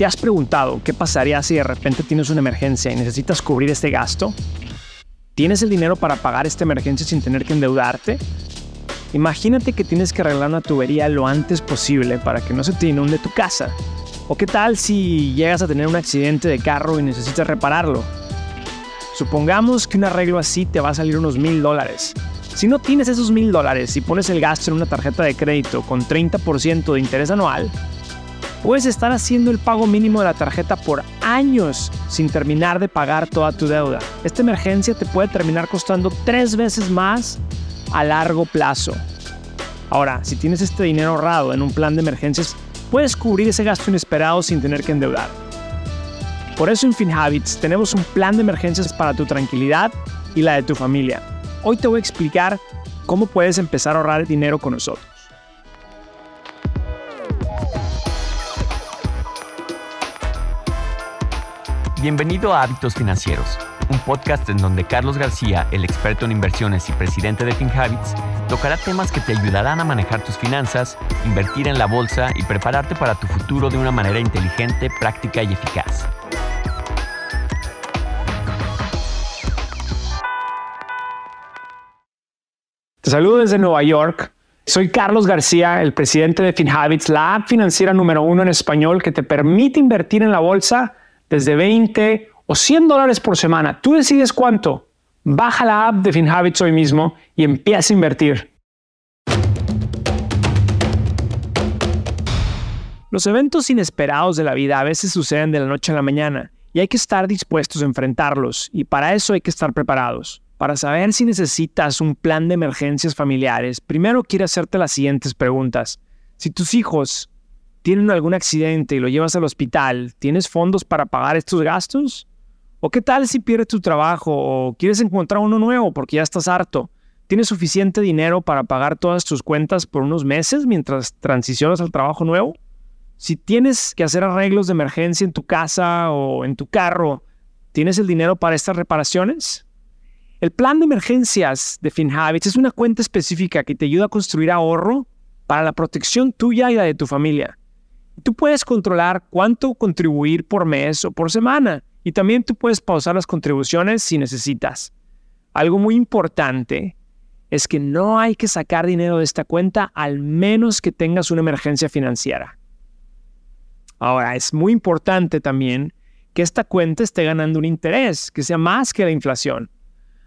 ¿Te has preguntado qué pasaría si de repente tienes una emergencia y necesitas cubrir este gasto? ¿Tienes el dinero para pagar esta emergencia sin tener que endeudarte? Imagínate que tienes que arreglar una tubería lo antes posible para que no se te inunde tu casa. ¿O qué tal si llegas a tener un accidente de carro y necesitas repararlo? Supongamos que un arreglo así te va a salir unos mil dólares. Si no tienes esos mil dólares y pones el gasto en una tarjeta de crédito con 30% de interés anual, puedes estar haciendo el pago mínimo de la tarjeta por años sin terminar de pagar toda tu deuda. Esta emergencia te puede terminar costando tres veces más a largo plazo. Ahora, si tienes este dinero ahorrado en un plan de emergencias, puedes cubrir ese gasto inesperado sin tener que endeudar. Por eso en FinHabits tenemos un plan de emergencias para tu tranquilidad y la de tu familia. Hoy te voy a explicar cómo puedes empezar a ahorrar dinero con nosotros. Bienvenido a Hábitos Financieros, un podcast en donde Carlos García, el experto en inversiones y presidente de FinHabits, tocará temas que te ayudarán a manejar tus finanzas, invertir en la bolsa y prepararte para tu futuro de una manera inteligente, práctica y eficaz. Te saludo desde Nueva York. Soy Carlos García, el presidente de FinHabits, la app financiera número uno en español que te permite invertir en la bolsa desde 20 o 100 dólares por semana. Tú decides cuánto. Baja la app de FinHabits hoy mismo y empieza a invertir. Los eventos inesperados de la vida a veces suceden de la noche a la mañana y hay que estar dispuestos a enfrentarlos y para eso hay que estar preparados. Para saber si necesitas un plan de emergencias familiares, primero quiero hacerte las siguientes preguntas. Si tus hijos tienen algún accidente y lo llevas al hospital, ¿tienes fondos para pagar estos gastos? ¿O qué tal si pierdes tu trabajo o quieres encontrar uno nuevo porque ya estás harto? ¿Tienes suficiente dinero para pagar todas tus cuentas por unos meses mientras transicionas al trabajo nuevo? Si tienes que hacer arreglos de emergencia en tu casa o en tu carro, ¿tienes el dinero para estas reparaciones? El plan de emergencias de FinHabits es una cuenta específica que te ayuda a construir ahorro para la protección tuya y la de tu familia. Tú puedes controlar cuánto contribuir por mes o por semana y también tú puedes pausar las contribuciones si necesitas. Algo muy importante es que no hay que sacar dinero de esta cuenta al menos que tengas una emergencia financiera. Ahora, es muy importante también que esta cuenta esté ganando un interés que sea más que la inflación.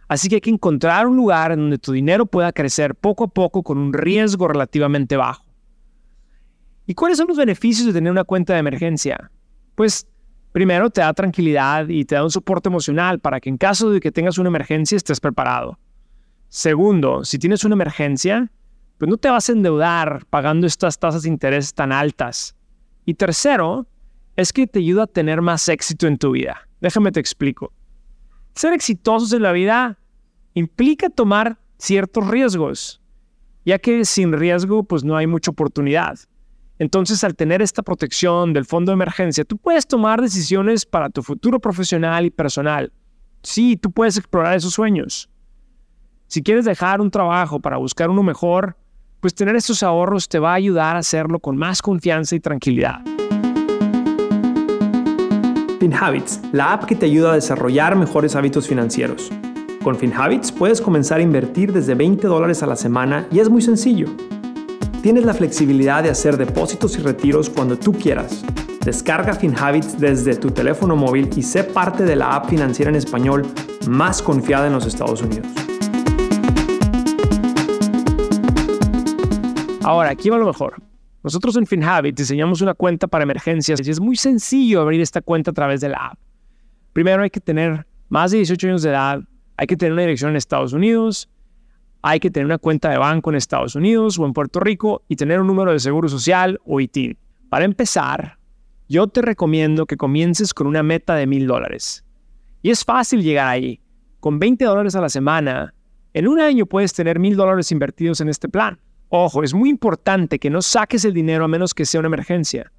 Así que hay que encontrar un lugar en donde tu dinero pueda crecer poco a poco con un riesgo relativamente bajo. ¿Y cuáles son los beneficios de tener una cuenta de emergencia? Pues primero te da tranquilidad y te da un soporte emocional para que en caso de que tengas una emergencia estés preparado. Segundo, si tienes una emergencia, pues no te vas a endeudar pagando estas tasas de interés tan altas. Y tercero, es que te ayuda a tener más éxito en tu vida. Déjame te explico. Ser exitosos en la vida implica tomar ciertos riesgos, ya que sin riesgo pues no hay mucha oportunidad. Entonces, al tener esta protección del fondo de emergencia, tú puedes tomar decisiones para tu futuro profesional y personal. Sí, tú puedes explorar esos sueños. Si quieres dejar un trabajo para buscar uno mejor, pues tener estos ahorros te va a ayudar a hacerlo con más confianza y tranquilidad. FinHabits, la app que te ayuda a desarrollar mejores hábitos financieros. Con FinHabits puedes comenzar a invertir desde 20 dólares a la semana y es muy sencillo. Tienes la flexibilidad de hacer depósitos y retiros cuando tú quieras. Descarga FinHabits desde tu teléfono móvil y sé parte de la app financiera en español más confiada en los Estados Unidos. Ahora, aquí va lo mejor. Nosotros en FinHabit diseñamos una cuenta para emergencias y es muy sencillo abrir esta cuenta a través de la app. Primero hay que tener más de 18 años de edad, hay que tener una dirección en Estados Unidos, hay que tener una cuenta de banco en Estados Unidos o en Puerto Rico y tener un número de seguro social o ITIN. Para empezar, yo te recomiendo que comiences con una meta de mil dólares. Y es fácil llegar ahí. Con 20 dólares a la semana, en un año puedes tener mil dólares invertidos en este plan. Ojo, es muy importante que no saques el dinero a menos que sea una emergencia.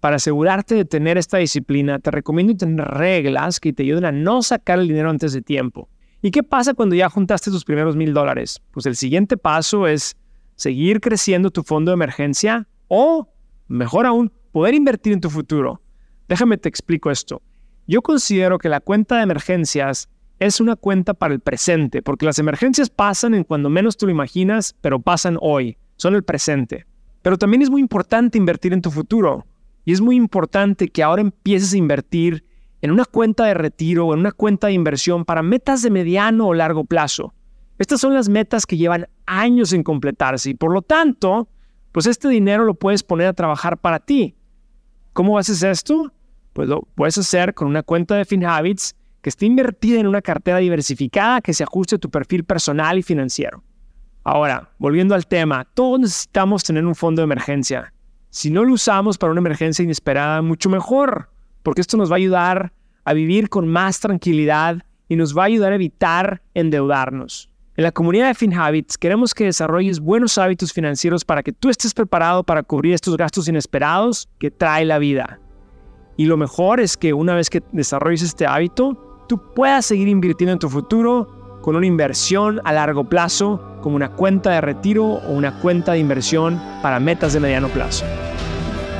Para asegurarte de tener esta disciplina, te recomiendo tener reglas que te ayuden a no sacar el dinero antes de tiempo. ¿Y qué pasa cuando ya juntaste tus primeros mil dólares? Pues el siguiente paso es seguir creciendo tu fondo de emergencia o, mejor aún, poder invertir en tu futuro. Déjame te explico esto. Yo considero que la cuenta de emergencias es una cuenta para el presente, porque las emergencias pasan en cuando menos tú lo imaginas, pero pasan hoy, son el presente. Pero también es muy importante invertir en tu futuro. Y es muy importante que ahora empieces a invertir en una cuenta de retiro o en una cuenta de inversión para metas de mediano o largo plazo. Estas son las metas que llevan años en completarse y por lo tanto, pues este dinero lo puedes poner a trabajar para ti. ¿Cómo haces esto? Pues lo puedes hacer con una cuenta de FinHabits que esté invertida en una cartera diversificada que se ajuste a tu perfil personal y financiero. Ahora, volviendo al tema, todos necesitamos tener un fondo de emergencia. Si no lo usamos para una emergencia inesperada, mucho mejor, porque esto nos va a ayudar a vivir con más tranquilidad y nos va a ayudar a evitar endeudarnos. En la comunidad de FinHabits queremos que desarrolles buenos hábitos financieros para que tú estés preparado para cubrir estos gastos inesperados que trae la vida. Y lo mejor es que una vez que desarrolles este hábito, tú puedas seguir invirtiendo en tu futuro con una inversión a largo plazo, como una cuenta de retiro o una cuenta de inversión para metas de mediano plazo.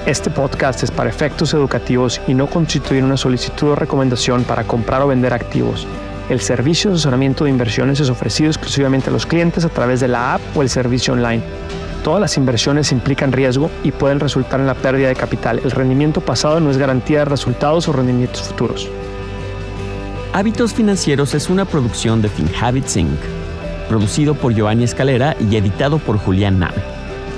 Este podcast es para efectos educativos y no constituye una solicitud o recomendación para comprar o vender activos. El servicio de asesoramiento de inversiones es ofrecido exclusivamente a los clientes a través de la app o el servicio online. Todas las inversiones implican riesgo y pueden resultar en la pérdida de capital. El rendimiento pasado no es garantía de resultados o rendimientos futuros. Hábitos Financieros es una producción de FinHabits Inc., producido por Giovanni Escalera y editado por Julián Nave.